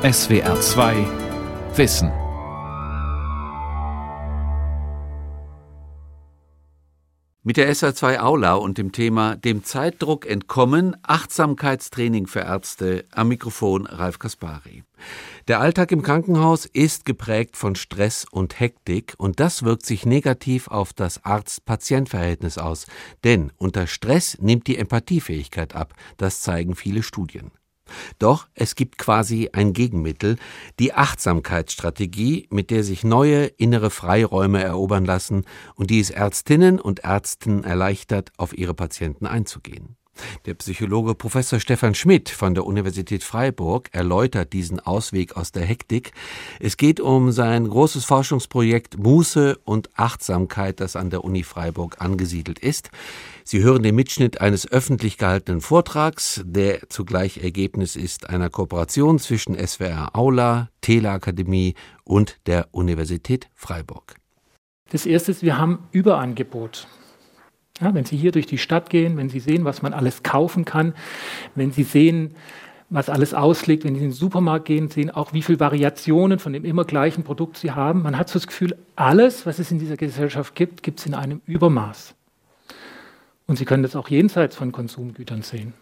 SWR 2 Wissen. Mit der SR2 Aula und dem Thema Dem Zeitdruck entkommen, Achtsamkeitstraining für Ärzte am Mikrofon Ralf Kaspari. Der Alltag im Krankenhaus ist geprägt von Stress und Hektik und das wirkt sich negativ auf das Arzt-Patient-Verhältnis aus, denn unter Stress nimmt die Empathiefähigkeit ab, das zeigen viele Studien. Doch es gibt quasi ein Gegenmittel, die Achtsamkeitsstrategie, mit der sich neue innere Freiräume erobern lassen und die es Ärztinnen und Ärzten erleichtert, auf ihre Patienten einzugehen. Der Psychologe Professor Stefan Schmidt von der Universität Freiburg erläutert diesen Ausweg aus der Hektik. Es geht um sein großes Forschungsprojekt Muße und Achtsamkeit, das an der Uni Freiburg angesiedelt ist. Sie hören den Mitschnitt eines öffentlich gehaltenen Vortrags, der zugleich Ergebnis ist einer Kooperation zwischen SWR Aula, Teleakademie und der Universität Freiburg. Das erste ist, wir haben Überangebot. Ja, wenn Sie hier durch die Stadt gehen, wenn Sie sehen, was man alles kaufen kann, wenn Sie sehen, was alles ausliegt, wenn Sie in den Supermarkt gehen, sehen auch, wie viele Variationen von dem immer gleichen Produkt Sie haben. Man hat so das Gefühl, alles, was es in dieser Gesellschaft gibt, gibt es in einem Übermaß. Und Sie können das auch jenseits von Konsumgütern sehen.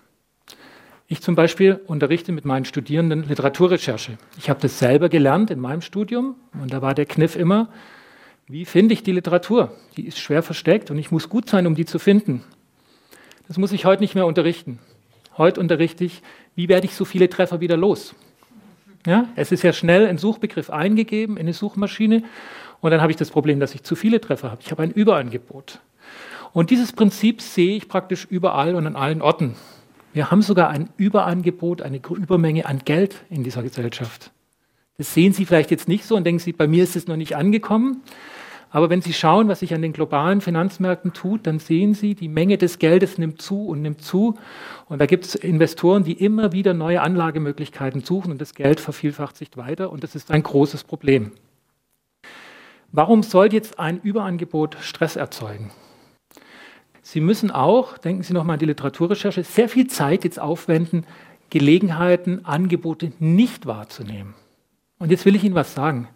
Ich zum Beispiel unterrichte mit meinen Studierenden Literaturrecherche. Ich habe das selber gelernt in meinem Studium und da war der Kniff immer, wie finde ich die Literatur? Die ist schwer versteckt und ich muss gut sein, um die zu finden. Das muss ich heute nicht mehr unterrichten. Heute unterrichte ich, wie werde ich so viele Treffer wieder los? Ja, es ist ja schnell ein Suchbegriff eingegeben in eine Suchmaschine und dann habe ich das Problem, dass ich zu viele Treffer habe. Ich habe ein Überangebot. Und dieses Prinzip sehe ich praktisch überall und an allen Orten. Wir haben sogar ein Überangebot, eine Übermenge an Geld in dieser Gesellschaft. Das sehen Sie vielleicht jetzt nicht so und denken Sie, bei mir ist es noch nicht angekommen. Aber wenn Sie schauen, was sich an den globalen Finanzmärkten tut, dann sehen Sie, die Menge des Geldes nimmt zu und nimmt zu. Und da gibt es Investoren, die immer wieder neue Anlagemöglichkeiten suchen und das Geld vervielfacht sich weiter. Und das ist ein großes Problem. Warum soll jetzt ein Überangebot Stress erzeugen? Sie müssen auch, denken Sie nochmal an die Literaturrecherche, sehr viel Zeit jetzt aufwenden, Gelegenheiten, Angebote nicht wahrzunehmen. Und jetzt will ich Ihnen was sagen.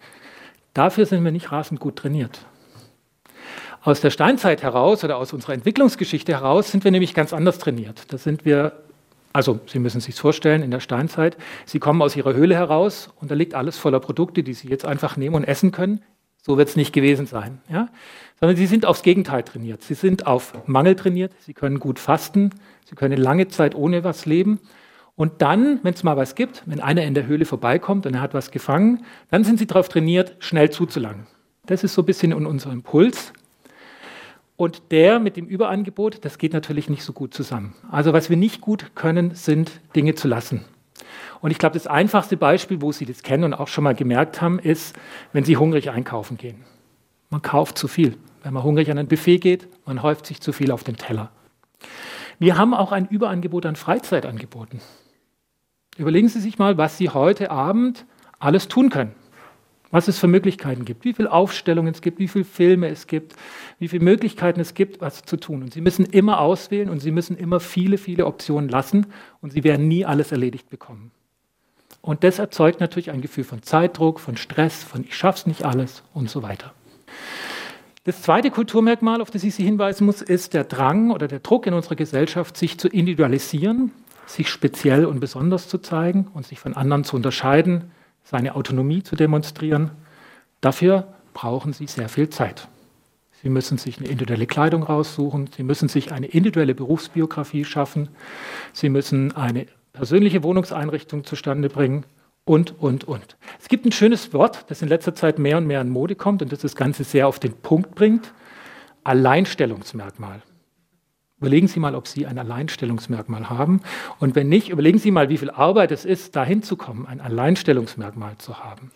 Dafür sind wir nicht rasend gut trainiert. Aus der Steinzeit heraus oder aus unserer Entwicklungsgeschichte heraus sind wir nämlich ganz anders trainiert. Da sind wir, also Sie müssen sich vorstellen, in der Steinzeit, Sie kommen aus Ihrer Höhle heraus und da liegt alles voller Produkte, die Sie jetzt einfach nehmen und essen können. So wird es nicht gewesen sein. Ja? Sondern Sie sind aufs Gegenteil trainiert. Sie sind auf Mangel trainiert. Sie können gut fasten. Sie können lange Zeit ohne was leben. Und dann, wenn es mal was gibt, wenn einer in der Höhle vorbeikommt und er hat was gefangen, dann sind Sie darauf trainiert, schnell zuzulangen. Das ist so ein bisschen unser Impuls. Und der mit dem Überangebot, das geht natürlich nicht so gut zusammen. Also was wir nicht gut können, sind Dinge zu lassen. Und ich glaube, das einfachste Beispiel, wo Sie das kennen und auch schon mal gemerkt haben, ist, wenn Sie hungrig einkaufen gehen. Man kauft zu viel. Wenn man hungrig an ein Buffet geht, man häuft sich zu viel auf den Teller. Wir haben auch ein Überangebot an Freizeitangeboten. Überlegen Sie sich mal, was Sie heute Abend alles tun können was es für Möglichkeiten gibt, wie viele Aufstellungen es gibt, wie viele Filme es gibt, wie viele Möglichkeiten es gibt, was zu tun. Und Sie müssen immer auswählen und Sie müssen immer viele, viele Optionen lassen und Sie werden nie alles erledigt bekommen. Und das erzeugt natürlich ein Gefühl von Zeitdruck, von Stress, von ich schaff's nicht alles und so weiter. Das zweite Kulturmerkmal, auf das ich Sie hinweisen muss, ist der Drang oder der Druck in unserer Gesellschaft, sich zu individualisieren, sich speziell und besonders zu zeigen und sich von anderen zu unterscheiden, seine Autonomie zu demonstrieren. Dafür brauchen Sie sehr viel Zeit. Sie müssen sich eine individuelle Kleidung raussuchen, Sie müssen sich eine individuelle Berufsbiografie schaffen, Sie müssen eine persönliche Wohnungseinrichtung zustande bringen und, und, und. Es gibt ein schönes Wort, das in letzter Zeit mehr und mehr in Mode kommt und das das Ganze sehr auf den Punkt bringt. Alleinstellungsmerkmal. Überlegen Sie mal, ob Sie ein Alleinstellungsmerkmal haben. Und wenn nicht, überlegen Sie mal, wie viel Arbeit es ist, dahin zu kommen, ein Alleinstellungsmerkmal zu haben.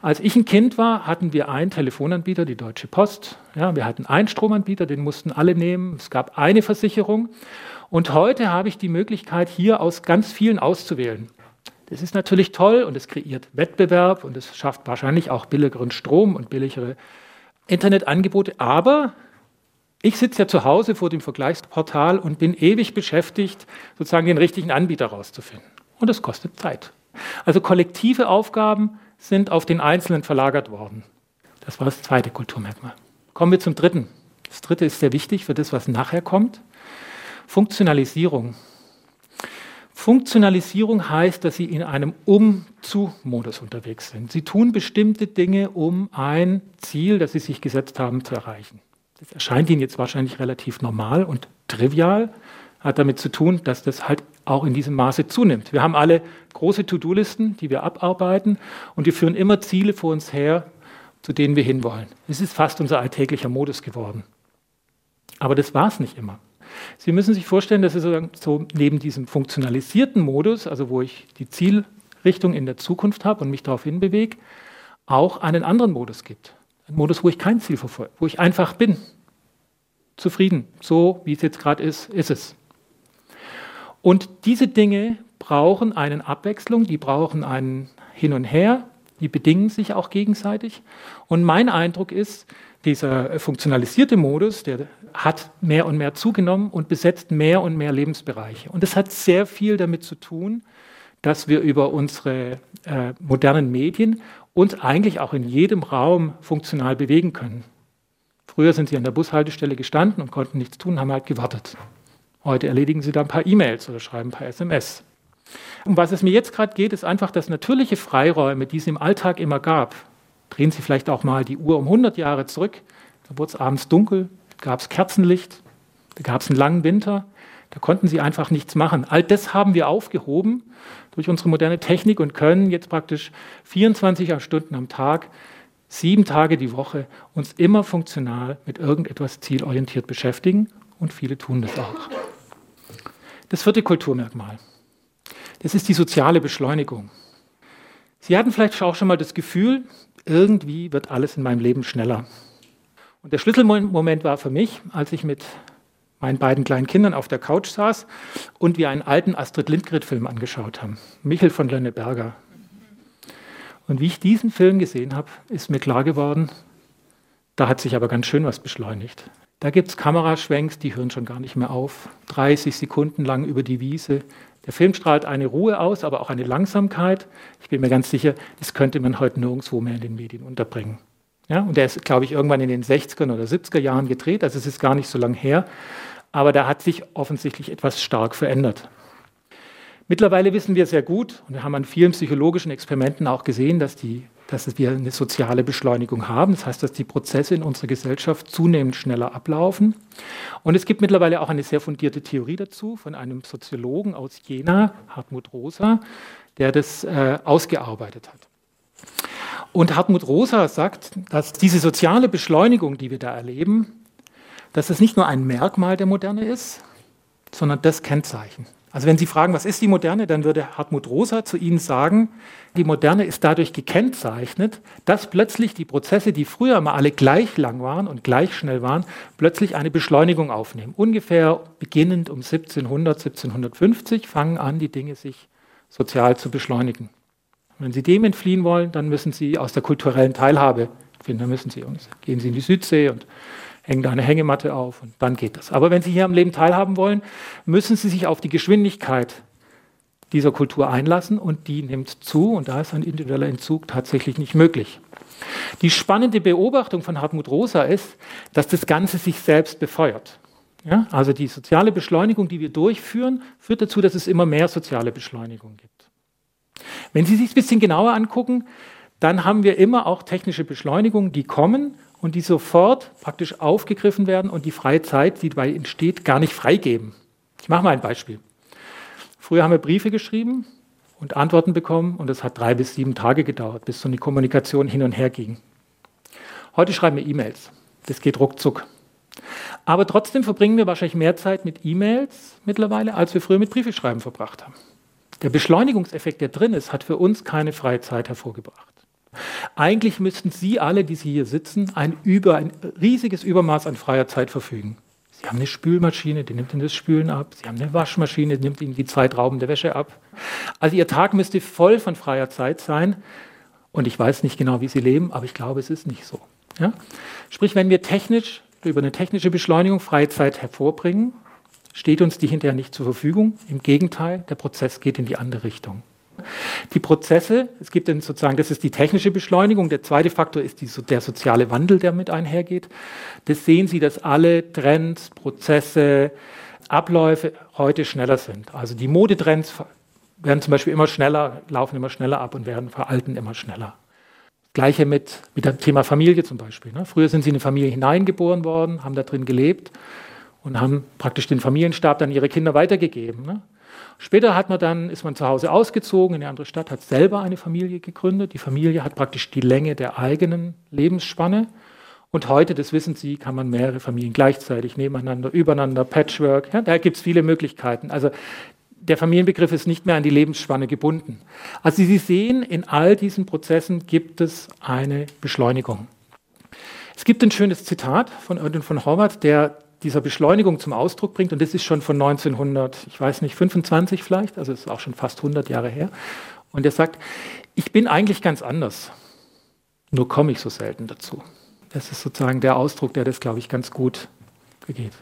Als ich ein Kind war, hatten wir einen Telefonanbieter, die Deutsche Post. Ja, wir hatten einen Stromanbieter, den mussten alle nehmen. Es gab eine Versicherung. Und heute habe ich die Möglichkeit, hier aus ganz vielen auszuwählen. Das ist natürlich toll und es kreiert Wettbewerb und es schafft wahrscheinlich auch billigeren Strom und billigere Internetangebote. Aber ich sitze ja zu Hause vor dem Vergleichsportal und bin ewig beschäftigt, sozusagen den richtigen Anbieter rauszufinden. Und das kostet Zeit. Also kollektive Aufgaben sind auf den Einzelnen verlagert worden. Das war das zweite Kulturmerkmal. Kommen wir zum dritten. Das dritte ist sehr wichtig für das, was nachher kommt. Funktionalisierung. Funktionalisierung heißt, dass Sie in einem Um-zu-Modus unterwegs sind. Sie tun bestimmte Dinge, um ein Ziel, das Sie sich gesetzt haben, zu erreichen. Das erscheint Ihnen jetzt wahrscheinlich relativ normal und trivial, hat damit zu tun, dass das halt auch in diesem Maße zunimmt. Wir haben alle große To-Do-Listen, die wir abarbeiten und die führen immer Ziele vor uns her, zu denen wir hinwollen. Es ist fast unser alltäglicher Modus geworden. Aber das war es nicht immer. Sie müssen sich vorstellen, dass es so neben diesem funktionalisierten Modus, also wo ich die Zielrichtung in der Zukunft habe und mich darauf hinbewege, auch einen anderen Modus gibt. Ein Modus, wo ich kein Ziel verfolge, wo ich einfach bin. Zufrieden. So wie es jetzt gerade ist, ist es. Und diese Dinge brauchen eine Abwechslung, die brauchen ein Hin und Her, die bedingen sich auch gegenseitig. Und mein Eindruck ist, dieser funktionalisierte Modus, der hat mehr und mehr zugenommen und besetzt mehr und mehr Lebensbereiche. Und das hat sehr viel damit zu tun, dass wir über unsere äh, modernen Medien uns eigentlich auch in jedem Raum funktional bewegen können. Früher sind sie an der Bushaltestelle gestanden und konnten nichts tun, haben halt gewartet. Heute erledigen sie da ein paar E-Mails oder schreiben ein paar SMS. Um was es mir jetzt gerade geht, ist einfach, dass natürliche Freiräume, die es im Alltag immer gab, drehen Sie vielleicht auch mal die Uhr um 100 Jahre zurück, da wurde es abends dunkel, gab es Kerzenlicht, da gab es einen langen Winter, da konnten Sie einfach nichts machen. All das haben wir aufgehoben durch unsere moderne Technik und können jetzt praktisch 24 Stunden am Tag, sieben Tage die Woche uns immer funktional mit irgendetwas zielorientiert beschäftigen und viele tun das auch. Das vierte Kulturmerkmal. Das ist die soziale Beschleunigung. Sie hatten vielleicht auch schon mal das Gefühl, irgendwie wird alles in meinem Leben schneller. Und der Schlüsselmoment war für mich, als ich mit meinen beiden kleinen Kindern auf der Couch saß und wir einen alten Astrid Lindgren-Film angeschaut haben, Michel von Lönneberger. Und wie ich diesen Film gesehen habe, ist mir klar geworden, da hat sich aber ganz schön was beschleunigt. Da gibt es Kameraschwenks, die hören schon gar nicht mehr auf. 30 Sekunden lang über die Wiese, der Film strahlt eine Ruhe aus, aber auch eine Langsamkeit. Ich bin mir ganz sicher, das könnte man heute nirgendwo mehr in den Medien unterbringen. Ja, und der ist, glaube ich, irgendwann in den 60er oder 70er Jahren gedreht, also es ist gar nicht so lang her. Aber da hat sich offensichtlich etwas stark verändert. Mittlerweile wissen wir sehr gut, und wir haben an vielen psychologischen Experimenten auch gesehen, dass die dass wir eine soziale Beschleunigung haben. Das heißt, dass die Prozesse in unserer Gesellschaft zunehmend schneller ablaufen. Und es gibt mittlerweile auch eine sehr fundierte Theorie dazu von einem Soziologen aus Jena, Hartmut Rosa, der das äh, ausgearbeitet hat. Und Hartmut Rosa sagt, dass diese soziale Beschleunigung, die wir da erleben, dass es nicht nur ein Merkmal der Moderne ist, sondern das Kennzeichen. Also wenn Sie fragen, was ist die Moderne, dann würde Hartmut Rosa zu Ihnen sagen, die Moderne ist dadurch gekennzeichnet, dass plötzlich die Prozesse, die früher mal alle gleich lang waren und gleich schnell waren, plötzlich eine Beschleunigung aufnehmen. Ungefähr beginnend um 1700, 1750 fangen an, die Dinge sich sozial zu beschleunigen. Wenn Sie dem entfliehen wollen, dann müssen Sie aus der kulturellen Teilhabe finden. Dann müssen Sie, gehen Sie in die Südsee und hängen da eine Hängematte auf und dann geht das. Aber wenn Sie hier am Leben teilhaben wollen, müssen Sie sich auf die Geschwindigkeit dieser Kultur einlassen und die nimmt zu und da ist ein individueller Entzug tatsächlich nicht möglich. Die spannende Beobachtung von Hartmut Rosa ist, dass das Ganze sich selbst befeuert. Ja, also die soziale Beschleunigung, die wir durchführen, führt dazu, dass es immer mehr soziale Beschleunigung gibt. Wenn Sie sich ein bisschen genauer angucken, dann haben wir immer auch technische Beschleunigungen, die kommen und die sofort praktisch aufgegriffen werden und die freie Zeit, die dabei entsteht, gar nicht freigeben. Ich mache mal ein Beispiel. Früher haben wir Briefe geschrieben und Antworten bekommen und es hat drei bis sieben Tage gedauert, bis so eine Kommunikation hin und her ging. Heute schreiben wir E-Mails. Das geht ruckzuck. Aber trotzdem verbringen wir wahrscheinlich mehr Zeit mit E-Mails mittlerweile, als wir früher mit Briefeschreiben verbracht haben. Der Beschleunigungseffekt, der drin ist, hat für uns keine freie Zeit hervorgebracht. Eigentlich müssten Sie alle, die Sie hier sitzen, ein, über, ein riesiges Übermaß an freier Zeit verfügen. Sie haben eine Spülmaschine, die nimmt Ihnen das Spülen ab. Sie haben eine Waschmaschine, die nimmt Ihnen die Zeitrauben der Wäsche ab. Also Ihr Tag müsste voll von freier Zeit sein. Und ich weiß nicht genau, wie Sie leben, aber ich glaube, es ist nicht so. Ja? Sprich, wenn wir technisch über eine technische Beschleunigung freie Zeit hervorbringen, steht uns die hinterher nicht zur Verfügung. Im Gegenteil, der Prozess geht in die andere Richtung. Die Prozesse, es gibt dann sozusagen, das ist die technische Beschleunigung. Der zweite Faktor ist die, der soziale Wandel, der mit einhergeht. Das sehen Sie, dass alle Trends, Prozesse, Abläufe heute schneller sind. Also die Modetrends werden zum Beispiel immer schneller, laufen immer schneller ab und werden veralten immer schneller. Gleiche mit, mit dem Thema Familie zum Beispiel. Ne? Früher sind sie in eine Familie hineingeboren worden, haben da drin gelebt und haben praktisch den Familienstab dann ihre Kinder weitergegeben. Ne? Später hat man dann, ist man zu Hause ausgezogen in eine andere Stadt, hat selber eine Familie gegründet. Die Familie hat praktisch die Länge der eigenen Lebensspanne. Und heute, das wissen Sie, kann man mehrere Familien gleichzeitig nebeneinander, übereinander, Patchwork. Ja, da gibt es viele Möglichkeiten. Also der Familienbegriff ist nicht mehr an die Lebensspanne gebunden. Also Sie sehen, in all diesen Prozessen gibt es eine Beschleunigung. Es gibt ein schönes Zitat von Erwin von Horvath, der dieser Beschleunigung zum Ausdruck bringt, und das ist schon von 1900, ich weiß nicht, 25 vielleicht, also ist auch schon fast 100 Jahre her. Und er sagt, ich bin eigentlich ganz anders, nur komme ich so selten dazu. Das ist sozusagen der Ausdruck, der das, glaube ich, ganz gut begeht.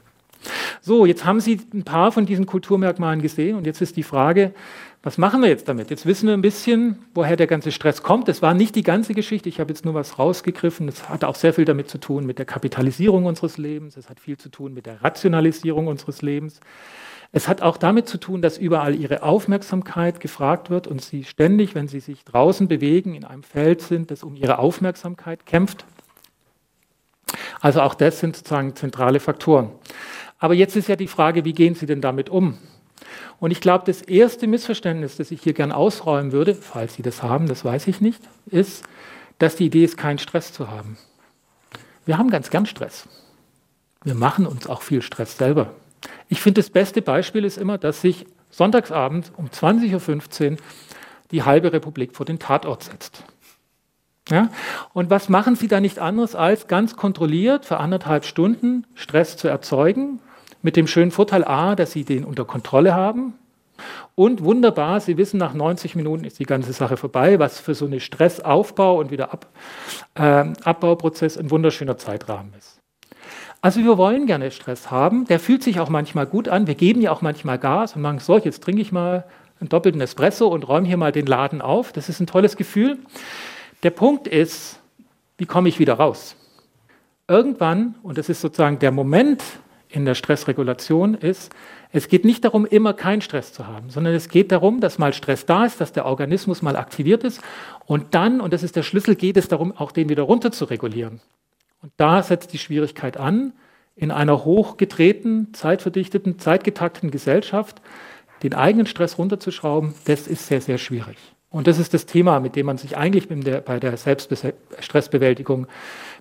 So, jetzt haben Sie ein paar von diesen Kulturmerkmalen gesehen und jetzt ist die Frage, was machen wir jetzt damit? Jetzt wissen wir ein bisschen, woher der ganze Stress kommt. Das war nicht die ganze Geschichte, ich habe jetzt nur was rausgegriffen. Es hat auch sehr viel damit zu tun mit der Kapitalisierung unseres Lebens, es hat viel zu tun mit der Rationalisierung unseres Lebens. Es hat auch damit zu tun, dass überall ihre Aufmerksamkeit gefragt wird und sie ständig, wenn sie sich draußen bewegen, in einem Feld sind, das um ihre Aufmerksamkeit kämpft. Also auch das sind sozusagen zentrale Faktoren. Aber jetzt ist ja die Frage, wie gehen Sie denn damit um? Und ich glaube, das erste Missverständnis, das ich hier gern ausräumen würde, falls Sie das haben, das weiß ich nicht, ist, dass die Idee ist, keinen Stress zu haben. Wir haben ganz gern Stress. Wir machen uns auch viel Stress selber. Ich finde, das beste Beispiel ist immer, dass sich Sonntagsabend um 20.15 Uhr die halbe Republik vor den Tatort setzt. Ja? Und was machen Sie da nicht anderes, als ganz kontrolliert für anderthalb Stunden Stress zu erzeugen, mit dem schönen Vorteil A, dass Sie den unter Kontrolle haben. Und wunderbar, Sie wissen, nach 90 Minuten ist die ganze Sache vorbei, was für so eine Stressaufbau und wieder Ab, äh, Abbauprozess ein wunderschöner Zeitrahmen ist. Also wir wollen gerne Stress haben, der fühlt sich auch manchmal gut an, wir geben ja auch manchmal Gas und machen so, jetzt trinke ich mal einen doppelten Espresso und räume hier mal den Laden auf. Das ist ein tolles Gefühl. Der Punkt ist, wie komme ich wieder raus? Irgendwann, und das ist sozusagen der Moment in der Stressregulation, ist, es geht nicht darum, immer keinen Stress zu haben, sondern es geht darum, dass mal Stress da ist, dass der Organismus mal aktiviert ist und dann, und das ist der Schlüssel, geht es darum, auch den wieder runter zu regulieren. Und da setzt die Schwierigkeit an, in einer hochgedrehten, zeitverdichteten, zeitgetakteten Gesellschaft den eigenen Stress runterzuschrauben, das ist sehr, sehr schwierig. Und das ist das Thema, mit dem man sich eigentlich bei der Selbststressbewältigung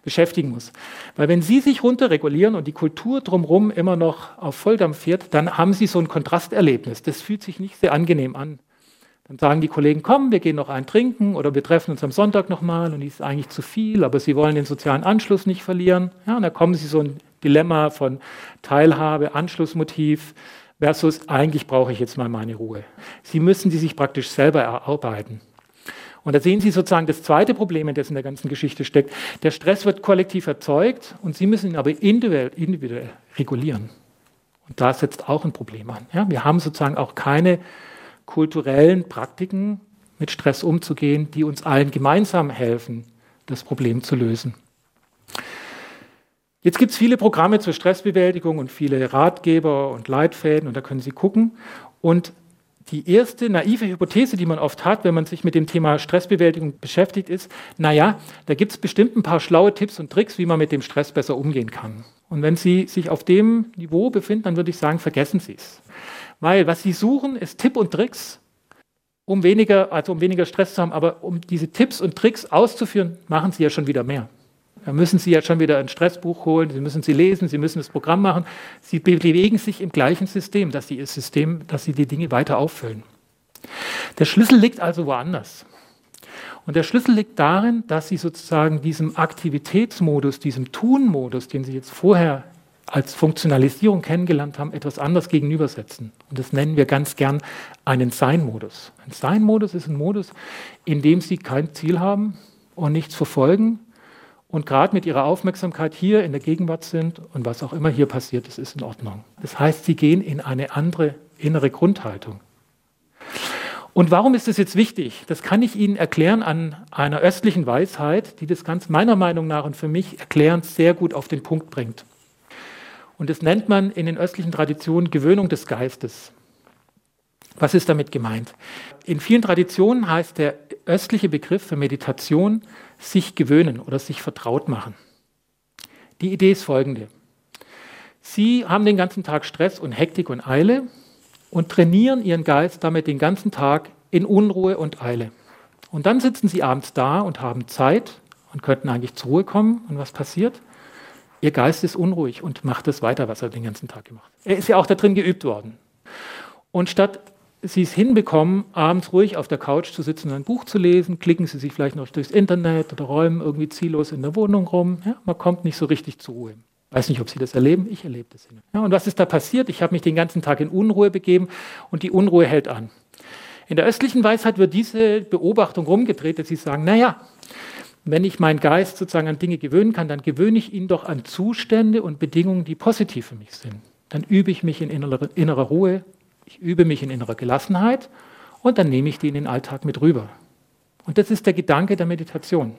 beschäftigen muss. Weil wenn Sie sich runterregulieren und die Kultur drumherum immer noch auf Volldampf fährt, dann haben Sie so ein Kontrasterlebnis. Das fühlt sich nicht sehr angenehm an. Dann sagen die Kollegen, komm, wir gehen noch ein trinken oder wir treffen uns am Sonntag nochmal und die ist eigentlich zu viel, aber sie wollen den sozialen Anschluss nicht verlieren. Ja, und da kommen sie so ein Dilemma von Teilhabe, Anschlussmotiv, versus eigentlich brauche ich jetzt mal meine Ruhe. Sie müssen sie sich praktisch selber erarbeiten. Und da sehen Sie sozusagen das zweite Problem, in das in der ganzen Geschichte steckt. Der Stress wird kollektiv erzeugt und Sie müssen ihn aber individuell, individuell regulieren. Und da setzt auch ein Problem an. Ja, wir haben sozusagen auch keine kulturellen Praktiken, mit Stress umzugehen, die uns allen gemeinsam helfen, das Problem zu lösen. Jetzt gibt es viele Programme zur Stressbewältigung und viele Ratgeber und Leitfäden und da können Sie gucken. Und die erste naive Hypothese, die man oft hat, wenn man sich mit dem Thema Stressbewältigung beschäftigt, ist, naja, da gibt es bestimmt ein paar schlaue Tipps und Tricks, wie man mit dem Stress besser umgehen kann. Und wenn Sie sich auf dem Niveau befinden, dann würde ich sagen, vergessen Sie es. Weil was Sie suchen, ist Tipp und Tricks, um weniger, also um weniger Stress zu haben, aber um diese Tipps und Tricks auszuführen, machen Sie ja schon wieder mehr. Da müssen Sie ja schon wieder ein Stressbuch holen, Sie müssen sie lesen, Sie müssen das Programm machen. Sie bewegen sich im gleichen System, dass Sie Ihr System, dass Sie die Dinge weiter auffüllen. Der Schlüssel liegt also woanders. Und der Schlüssel liegt darin, dass Sie sozusagen diesem Aktivitätsmodus, diesem Tun-Modus, den Sie jetzt vorher als Funktionalisierung kennengelernt haben, etwas anders gegenübersetzen. Und das nennen wir ganz gern einen Sein-Modus. Ein Sein-Modus ist ein Modus, in dem Sie kein Ziel haben und nichts verfolgen, und gerade mit ihrer Aufmerksamkeit hier in der Gegenwart sind und was auch immer hier passiert ist, ist in Ordnung. Das heißt, sie gehen in eine andere innere Grundhaltung. Und warum ist das jetzt wichtig? Das kann ich Ihnen erklären an einer östlichen Weisheit, die das ganz meiner Meinung nach und für mich erklärend sehr gut auf den Punkt bringt. Und das nennt man in den östlichen Traditionen Gewöhnung des Geistes. Was ist damit gemeint? In vielen Traditionen heißt der östliche Begriff für Meditation sich gewöhnen oder sich vertraut machen. Die Idee ist folgende. Sie haben den ganzen Tag Stress und Hektik und Eile und trainieren ihren Geist damit den ganzen Tag in Unruhe und Eile. Und dann sitzen sie abends da und haben Zeit und könnten eigentlich zur Ruhe kommen. Und was passiert? Ihr Geist ist unruhig und macht das weiter, was er den ganzen Tag gemacht hat. Er ist ja auch da drin geübt worden. Und statt Sie es hinbekommen, abends ruhig auf der Couch zu sitzen und ein Buch zu lesen, klicken Sie sich vielleicht noch durchs Internet oder räumen irgendwie ziellos in der Wohnung rum. Ja, man kommt nicht so richtig zur Ruhe. Weiß nicht, ob Sie das erleben, ich erlebe das. Ja, und was ist da passiert? Ich habe mich den ganzen Tag in Unruhe begeben und die Unruhe hält an. In der östlichen Weisheit wird diese Beobachtung rumgedreht, dass Sie sagen, naja, wenn ich meinen Geist sozusagen an Dinge gewöhnen kann, dann gewöhne ich ihn doch an Zustände und Bedingungen, die positiv für mich sind. Dann übe ich mich in innerer, innerer Ruhe, ich übe mich in innerer Gelassenheit und dann nehme ich die in den Alltag mit rüber. Und das ist der Gedanke der Meditation.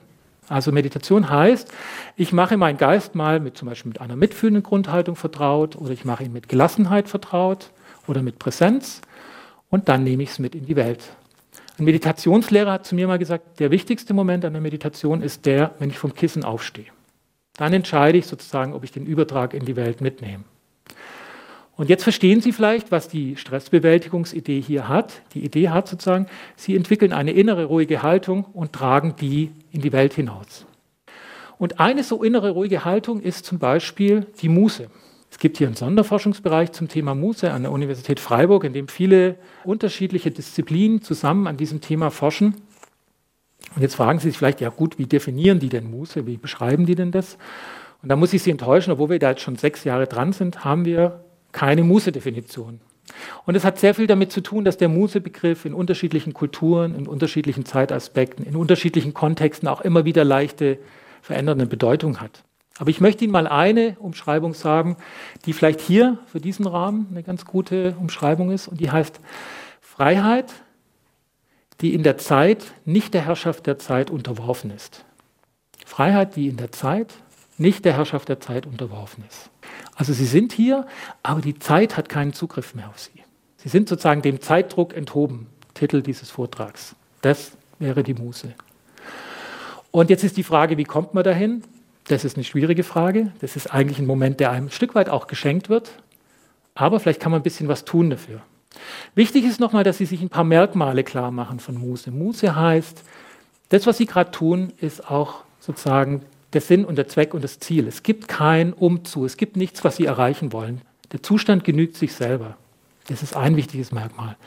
Also Meditation heißt, ich mache meinen Geist mal mit zum Beispiel mit einer mitfühlenden Grundhaltung vertraut oder ich mache ihn mit Gelassenheit vertraut oder mit Präsenz und dann nehme ich es mit in die Welt. Ein Meditationslehrer hat zu mir mal gesagt, der wichtigste Moment an der Meditation ist der, wenn ich vom Kissen aufstehe. Dann entscheide ich sozusagen, ob ich den Übertrag in die Welt mitnehme. Und jetzt verstehen Sie vielleicht, was die Stressbewältigungsidee hier hat. Die Idee hat sozusagen, Sie entwickeln eine innere ruhige Haltung und tragen die in die Welt hinaus. Und eine so innere ruhige Haltung ist zum Beispiel die Muße. Es gibt hier einen Sonderforschungsbereich zum Thema Muße an der Universität Freiburg, in dem viele unterschiedliche Disziplinen zusammen an diesem Thema forschen. Und jetzt fragen Sie sich vielleicht, ja gut, wie definieren die denn Muße? Wie beschreiben die denn das? Und da muss ich Sie enttäuschen, obwohl wir da jetzt schon sechs Jahre dran sind, haben wir keine Muße-Definition. Und es hat sehr viel damit zu tun, dass der Muße-Begriff in unterschiedlichen Kulturen, in unterschiedlichen Zeitaspekten, in unterschiedlichen Kontexten auch immer wieder leichte verändernde Bedeutung hat. Aber ich möchte Ihnen mal eine Umschreibung sagen, die vielleicht hier für diesen Rahmen eine ganz gute Umschreibung ist. Und die heißt Freiheit, die in der Zeit nicht der Herrschaft der Zeit unterworfen ist. Freiheit, die in der Zeit nicht der Herrschaft der Zeit unterworfen ist. Also sie sind hier, aber die Zeit hat keinen Zugriff mehr auf sie. Sie sind sozusagen dem Zeitdruck enthoben, Titel dieses Vortrags. Das wäre die Muße. Und jetzt ist die Frage, wie kommt man dahin? Das ist eine schwierige Frage. Das ist eigentlich ein Moment, der einem ein Stück weit auch geschenkt wird. Aber vielleicht kann man ein bisschen was tun dafür. Wichtig ist nochmal, dass Sie sich ein paar Merkmale klar machen von Muße. Muße heißt, das, was Sie gerade tun, ist auch sozusagen der Sinn und der Zweck und das Ziel. Es gibt kein Umzu, es gibt nichts, was sie erreichen wollen. Der Zustand genügt sich selber. Das ist ein wichtiges Merkmal.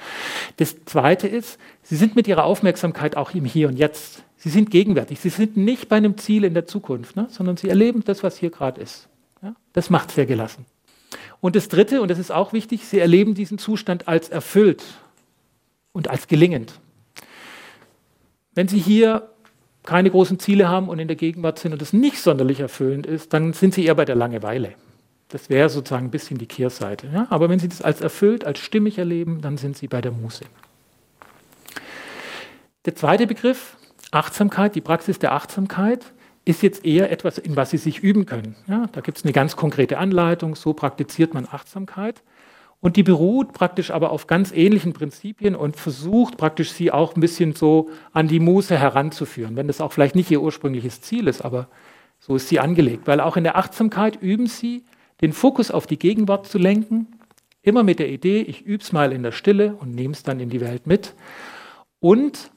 Das zweite ist, sie sind mit ihrer Aufmerksamkeit auch im Hier und Jetzt. Sie sind gegenwärtig. Sie sind nicht bei einem Ziel in der Zukunft, ne, sondern sie erleben das, was hier gerade ist. Ja? Das macht sehr gelassen. Und das dritte, und das ist auch wichtig, sie erleben diesen Zustand als erfüllt und als gelingend. Wenn Sie hier keine großen Ziele haben und in der Gegenwart sind und das nicht sonderlich erfüllend ist, dann sind sie eher bei der Langeweile. Das wäre sozusagen ein bisschen die Kehrseite. Ja? Aber wenn Sie das als erfüllt, als stimmig erleben, dann sind Sie bei der Muße. Der zweite Begriff, Achtsamkeit, die Praxis der Achtsamkeit, ist jetzt eher etwas, in was Sie sich üben können. Ja? Da gibt es eine ganz konkrete Anleitung, so praktiziert man Achtsamkeit. Und die beruht praktisch aber auf ganz ähnlichen Prinzipien und versucht praktisch sie auch ein bisschen so an die Muße heranzuführen, wenn das auch vielleicht nicht ihr ursprüngliches Ziel ist, aber so ist sie angelegt. Weil auch in der Achtsamkeit üben sie, den Fokus auf die Gegenwart zu lenken, immer mit der Idee, ich übe es mal in der Stille und nehme es dann in die Welt mit. Und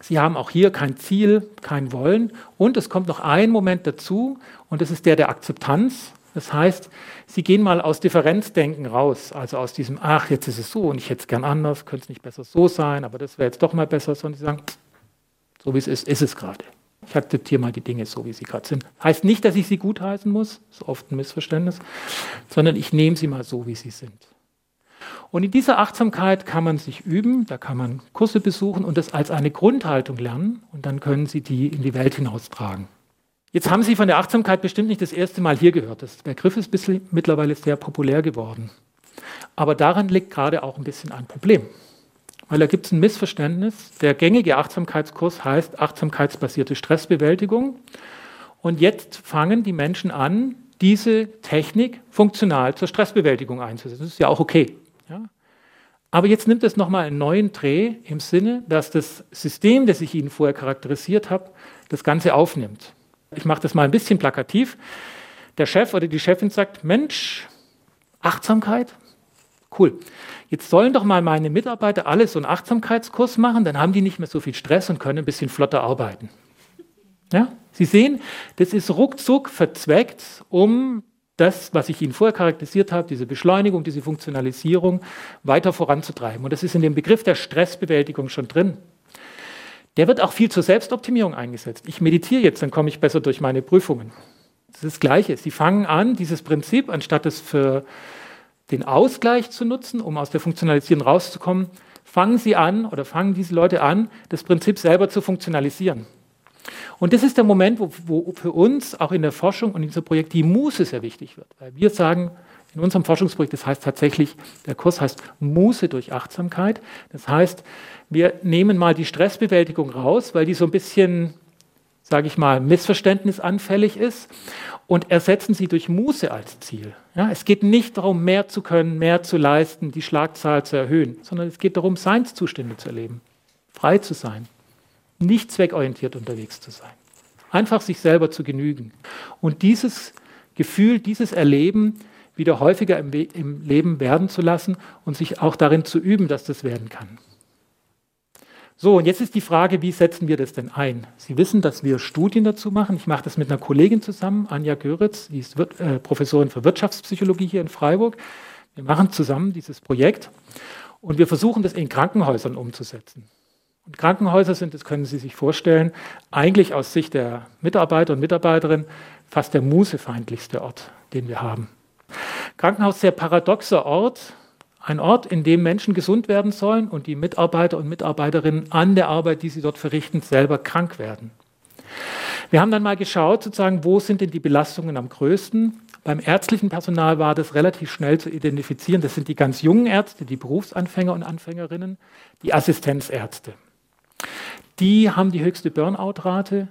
sie haben auch hier kein Ziel, kein Wollen. Und es kommt noch ein Moment dazu, und das ist der der Akzeptanz. Das heißt, Sie gehen mal aus Differenzdenken raus, also aus diesem, ach, jetzt ist es so und ich hätte es gern anders, könnte es nicht besser so sein, aber das wäre jetzt doch mal besser, sondern Sie sagen, so wie es ist, ist es gerade. Ich akzeptiere mal die Dinge so, wie sie gerade sind. Heißt nicht, dass ich sie gutheißen muss, ist oft ein Missverständnis, sondern ich nehme sie mal so, wie sie sind. Und in dieser Achtsamkeit kann man sich üben, da kann man Kurse besuchen und das als eine Grundhaltung lernen und dann können Sie die in die Welt hinaustragen. Jetzt haben Sie von der Achtsamkeit bestimmt nicht das erste Mal hier gehört. Der Begriff ist mittlerweile sehr populär geworden. Aber daran liegt gerade auch ein bisschen ein Problem. weil da gibt es ein Missverständnis. Der gängige Achtsamkeitskurs heißt achtsamkeitsbasierte Stressbewältigung. Und jetzt fangen die Menschen an, diese Technik funktional zur Stressbewältigung einzusetzen. Das ist ja auch okay. Ja? Aber jetzt nimmt es nochmal einen neuen Dreh im Sinne, dass das System, das ich Ihnen vorher charakterisiert habe, das Ganze aufnimmt. Ich mache das mal ein bisschen plakativ. Der Chef oder die Chefin sagt, Mensch, Achtsamkeit, cool. Jetzt sollen doch mal meine Mitarbeiter alle so einen Achtsamkeitskurs machen, dann haben die nicht mehr so viel Stress und können ein bisschen flotter arbeiten. Ja? Sie sehen, das ist ruckzuck verzweckt, um das, was ich Ihnen vorher charakterisiert habe, diese Beschleunigung, diese Funktionalisierung weiter voranzutreiben. Und das ist in dem Begriff der Stressbewältigung schon drin. Der wird auch viel zur Selbstoptimierung eingesetzt. Ich meditiere jetzt, dann komme ich besser durch meine Prüfungen. Das ist das Gleiche. Sie fangen an, dieses Prinzip, anstatt es für den Ausgleich zu nutzen, um aus der Funktionalisierung rauszukommen, fangen Sie an oder fangen diese Leute an, das Prinzip selber zu funktionalisieren. Und das ist der Moment, wo, wo für uns auch in der Forschung und in diesem Projekt die Muße sehr wichtig wird. Weil wir sagen, in unserem Forschungsprojekt, das heißt tatsächlich, der Kurs heißt Muße durch Achtsamkeit. Das heißt, wir nehmen mal die Stressbewältigung raus, weil die so ein bisschen, sage ich mal, missverständnisanfällig ist und ersetzen sie durch Muße als Ziel. Ja, es geht nicht darum, mehr zu können, mehr zu leisten, die Schlagzahl zu erhöhen, sondern es geht darum, Seinszustände zu erleben, frei zu sein, nicht zweckorientiert unterwegs zu sein, einfach sich selber zu genügen. Und dieses Gefühl, dieses Erleben wieder häufiger im, im Leben werden zu lassen und sich auch darin zu üben, dass das werden kann. So, und jetzt ist die Frage, wie setzen wir das denn ein? Sie wissen, dass wir Studien dazu machen. Ich mache das mit einer Kollegin zusammen, Anja Göritz, die ist äh, Professorin für Wirtschaftspsychologie hier in Freiburg. Wir machen zusammen dieses Projekt und wir versuchen das in Krankenhäusern umzusetzen. Und Krankenhäuser sind, das können Sie sich vorstellen, eigentlich aus Sicht der Mitarbeiter und Mitarbeiterinnen fast der musefeindlichste Ort, den wir haben. Krankenhaus sehr paradoxer Ort, ein Ort, in dem Menschen gesund werden sollen und die Mitarbeiter und Mitarbeiterinnen an der Arbeit, die sie dort verrichten, selber krank werden. Wir haben dann mal geschaut, sozusagen, wo sind denn die Belastungen am größten? Beim ärztlichen Personal war das relativ schnell zu identifizieren. Das sind die ganz jungen Ärzte, die Berufsanfänger und Anfängerinnen, die Assistenzärzte. Die haben die höchste Burnout-Rate,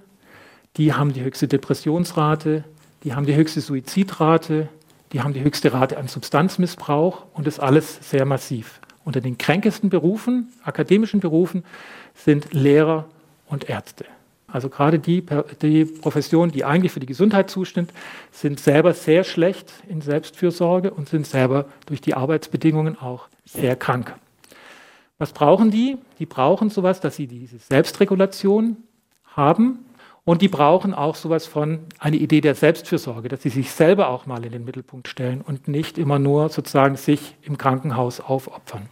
die haben die höchste Depressionsrate, die haben die höchste Suizidrate, die haben die höchste Rate an Substanzmissbrauch und das alles sehr massiv. Unter den kränkesten Berufen, akademischen Berufen, sind Lehrer und Ärzte. Also gerade die, die Professionen, die eigentlich für die Gesundheit zustimmt, sind selber sehr schlecht in Selbstfürsorge und sind selber durch die Arbeitsbedingungen auch sehr krank. Was brauchen die? Die brauchen sowas, dass sie diese Selbstregulation haben, und die brauchen auch sowas von eine Idee der Selbstfürsorge, dass sie sich selber auch mal in den Mittelpunkt stellen und nicht immer nur sozusagen sich im Krankenhaus aufopfern.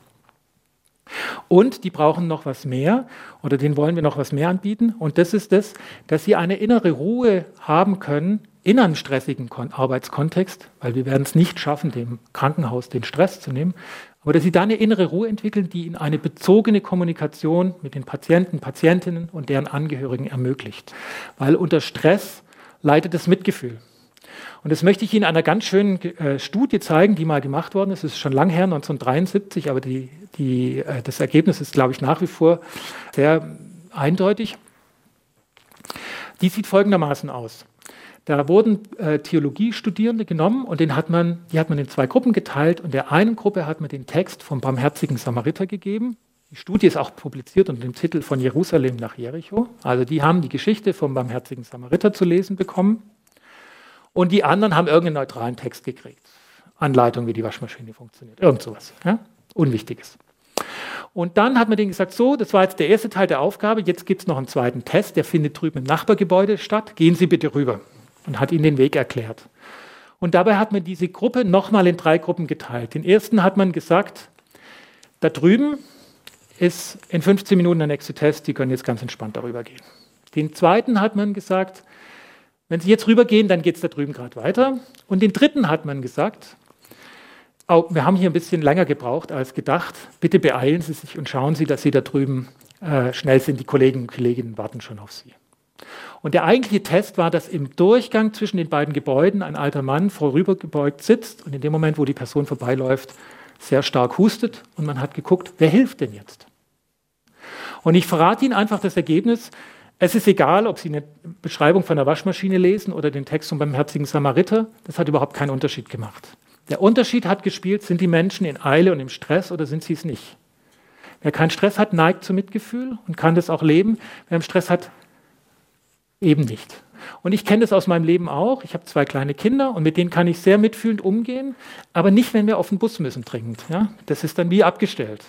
Und die brauchen noch was mehr oder denen wollen wir noch was mehr anbieten. Und das ist das, dass sie eine innere Ruhe haben können in einem stressigen Arbeitskontext, weil wir werden es nicht schaffen, dem Krankenhaus den Stress zu nehmen, aber dass sie da eine innere Ruhe entwickeln, die ihnen eine bezogene Kommunikation mit den Patienten, Patientinnen und deren Angehörigen ermöglicht. Weil unter Stress leidet das Mitgefühl. Und das möchte ich Ihnen in einer ganz schönen äh, Studie zeigen, die mal gemacht worden ist. Es ist schon lang her, 1973, aber die, die, äh, das Ergebnis ist, glaube ich, nach wie vor sehr eindeutig. Die sieht folgendermaßen aus. Da wurden äh, Theologiestudierende genommen und den hat man, die hat man in zwei Gruppen geteilt und der einen Gruppe hat man den Text vom barmherzigen Samariter gegeben. Die Studie ist auch publiziert unter dem Titel von Jerusalem nach Jericho. Also die haben die Geschichte vom barmherzigen Samariter zu lesen bekommen und die anderen haben irgendeinen neutralen Text gekriegt. Anleitung, wie die Waschmaschine funktioniert, irgend sowas. Ja? Unwichtiges. Und dann hat man denen gesagt, so, das war jetzt der erste Teil der Aufgabe, jetzt gibt es noch einen zweiten Test, der findet drüben im Nachbargebäude statt, gehen Sie bitte rüber und hat ihnen den Weg erklärt. Und dabei hat man diese Gruppe nochmal in drei Gruppen geteilt. Den ersten hat man gesagt, da drüben ist in 15 Minuten der nächste Test, die können jetzt ganz entspannt darüber gehen. Den zweiten hat man gesagt, wenn Sie jetzt rübergehen, dann geht es da drüben gerade weiter. Und den dritten hat man gesagt, oh, wir haben hier ein bisschen länger gebraucht als gedacht, bitte beeilen Sie sich und schauen Sie, dass Sie da drüben äh, schnell sind. Die Kollegen und Kolleginnen warten schon auf Sie. Und der eigentliche Test war, dass im Durchgang zwischen den beiden Gebäuden ein alter Mann vorübergebeugt sitzt und in dem Moment, wo die Person vorbeiläuft, sehr stark hustet und man hat geguckt, wer hilft denn jetzt? Und ich verrate Ihnen einfach das Ergebnis. Es ist egal, ob Sie eine Beschreibung von der Waschmaschine lesen oder den Text von beim herzigen Samariter. Das hat überhaupt keinen Unterschied gemacht. Der Unterschied hat gespielt, sind die Menschen in Eile und im Stress oder sind sie es nicht? Wer keinen Stress hat, neigt zum Mitgefühl und kann das auch leben. Wer im Stress hat, eben nicht. Und ich kenne das aus meinem Leben auch. Ich habe zwei kleine Kinder und mit denen kann ich sehr mitfühlend umgehen, aber nicht, wenn wir auf den Bus müssen dringend. Ja? Das ist dann wie abgestellt.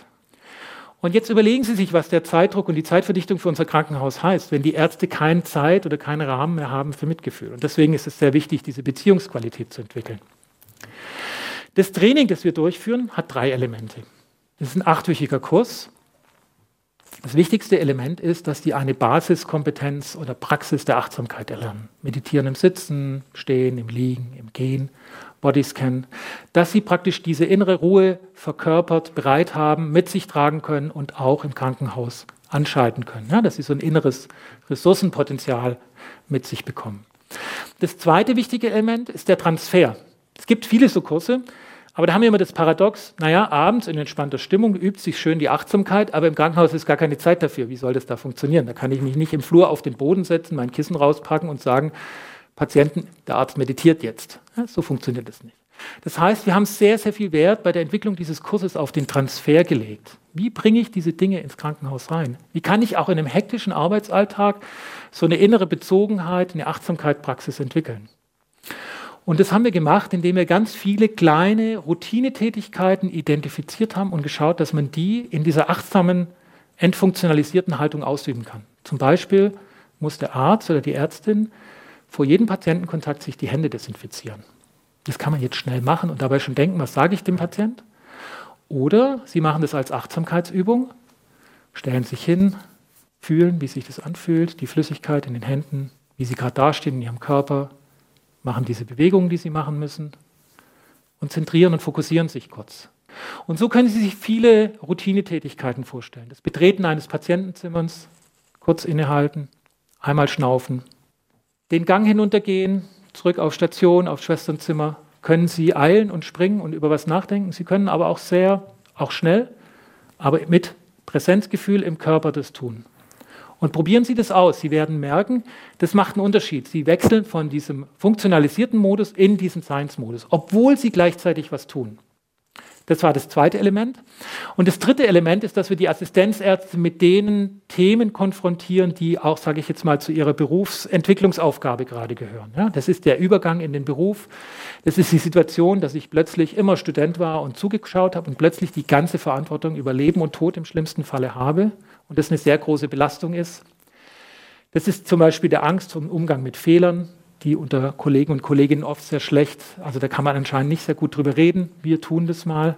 Und jetzt überlegen Sie sich, was der Zeitdruck und die Zeitverdichtung für unser Krankenhaus heißt, wenn die Ärzte keine Zeit oder keinen Rahmen mehr haben für Mitgefühl. Und deswegen ist es sehr wichtig, diese Beziehungsqualität zu entwickeln. Das Training, das wir durchführen, hat drei Elemente. Es ist ein achtwöchiger Kurs. Das wichtigste Element ist, dass die eine Basiskompetenz oder Praxis der Achtsamkeit erlernen. Meditieren im Sitzen, Stehen, im Liegen, im Gehen, Bodyscan. Dass sie praktisch diese innere Ruhe verkörpert, bereit haben, mit sich tragen können und auch im Krankenhaus anschalten können. Ja, dass sie so ein inneres Ressourcenpotenzial mit sich bekommen. Das zweite wichtige Element ist der Transfer. Es gibt viele so Kurse, aber da haben wir immer das Paradox, naja, abends in entspannter Stimmung übt sich schön die Achtsamkeit, aber im Krankenhaus ist gar keine Zeit dafür. Wie soll das da funktionieren? Da kann ich mich nicht im Flur auf den Boden setzen, mein Kissen rauspacken und sagen, Patienten, der Arzt meditiert jetzt. Ja, so funktioniert das nicht. Das heißt, wir haben sehr, sehr viel Wert bei der Entwicklung dieses Kurses auf den Transfer gelegt. Wie bringe ich diese Dinge ins Krankenhaus rein? Wie kann ich auch in einem hektischen Arbeitsalltag so eine innere Bezogenheit, eine Achtsamkeitspraxis entwickeln? Und das haben wir gemacht, indem wir ganz viele kleine Routinetätigkeiten identifiziert haben und geschaut, dass man die in dieser achtsamen, entfunktionalisierten Haltung ausüben kann. Zum Beispiel muss der Arzt oder die Ärztin vor jedem Patientenkontakt sich die Hände desinfizieren. Das kann man jetzt schnell machen und dabei schon denken, was sage ich dem Patient? Oder Sie machen das als Achtsamkeitsübung, stellen sich hin, fühlen, wie sich das anfühlt, die Flüssigkeit in den Händen, wie sie gerade dastehen in ihrem Körper, machen diese Bewegungen, die sie machen müssen und zentrieren und fokussieren sich kurz. Und so können Sie sich viele Routinetätigkeiten vorstellen. Das Betreten eines Patientenzimmers, kurz innehalten, einmal schnaufen, den Gang hinuntergehen, zurück auf Station, auf Schwesternzimmer, können Sie eilen und springen und über was nachdenken. Sie können aber auch sehr, auch schnell, aber mit Präsenzgefühl im Körper das tun. Und probieren Sie das aus. Sie werden merken, das macht einen Unterschied. Sie wechseln von diesem funktionalisierten Modus in diesen Science-Modus, obwohl Sie gleichzeitig was tun. Das war das zweite Element. Und das dritte Element ist, dass wir die Assistenzärzte mit den Themen konfrontieren, die auch, sage ich jetzt mal, zu ihrer Berufsentwicklungsaufgabe gerade gehören. Ja, das ist der Übergang in den Beruf. Das ist die Situation, dass ich plötzlich immer Student war und zugeschaut habe und plötzlich die ganze Verantwortung über Leben und Tod im schlimmsten Falle habe und das eine sehr große Belastung ist. Das ist zum Beispiel der Angst um Umgang mit Fehlern, die unter Kollegen und Kolleginnen oft sehr schlecht, also da kann man anscheinend nicht sehr gut drüber reden. Wir tun das mal.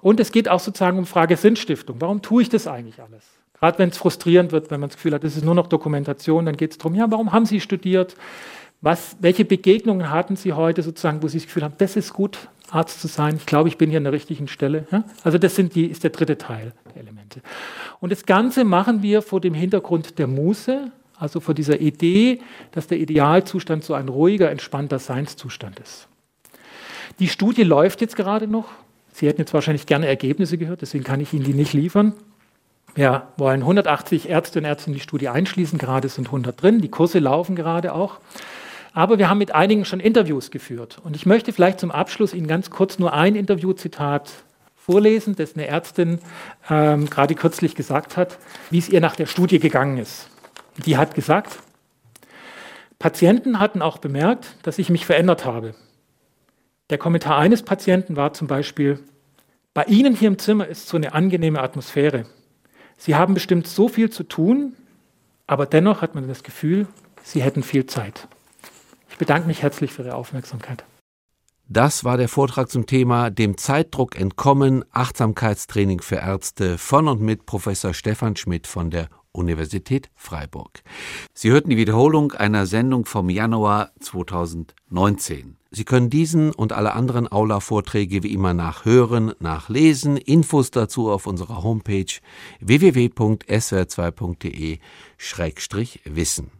Und es geht auch sozusagen um Frage Sinnstiftung. Warum tue ich das eigentlich alles? Gerade wenn es frustrierend wird, wenn man das Gefühl hat, das ist nur noch Dokumentation, dann geht es darum, ja, warum haben Sie studiert? Was, welche Begegnungen hatten Sie heute sozusagen, wo Sie das Gefühl haben, das ist gut, Arzt zu sein? Ich glaube, ich bin hier an der richtigen Stelle. Ja? Also das die, ist der dritte Teil der Elemente. Und das Ganze machen wir vor dem Hintergrund der Muße, also vor dieser Idee, dass der Idealzustand so ein ruhiger, entspannter Seinszustand ist. Die Studie läuft jetzt gerade noch. Sie hätten jetzt wahrscheinlich gerne Ergebnisse gehört, deswegen kann ich Ihnen die nicht liefern. Wir wollen 180 Ärzte und Ärzte in die Studie einschließen, gerade sind 100 drin, die Kurse laufen gerade auch. Aber wir haben mit einigen schon Interviews geführt. Und ich möchte vielleicht zum Abschluss Ihnen ganz kurz nur ein Interviewzitat vorlesen, das eine Ärztin ähm, gerade kürzlich gesagt hat, wie es ihr nach der Studie gegangen ist. Die hat gesagt, Patienten hatten auch bemerkt, dass ich mich verändert habe. Der Kommentar eines Patienten war zum Beispiel, bei Ihnen hier im Zimmer ist so eine angenehme Atmosphäre. Sie haben bestimmt so viel zu tun, aber dennoch hat man das Gefühl, Sie hätten viel Zeit. Ich bedanke mich herzlich für Ihre Aufmerksamkeit. Das war der Vortrag zum Thema Dem Zeitdruck entkommen, Achtsamkeitstraining für Ärzte von und mit Professor Stefan Schmidt von der Universität Freiburg. Sie hörten die Wiederholung einer Sendung vom Januar 2019. Sie können diesen und alle anderen Aula-Vorträge wie immer nachhören, nachlesen. Infos dazu auf unserer Homepage www.swr2.de-wissen.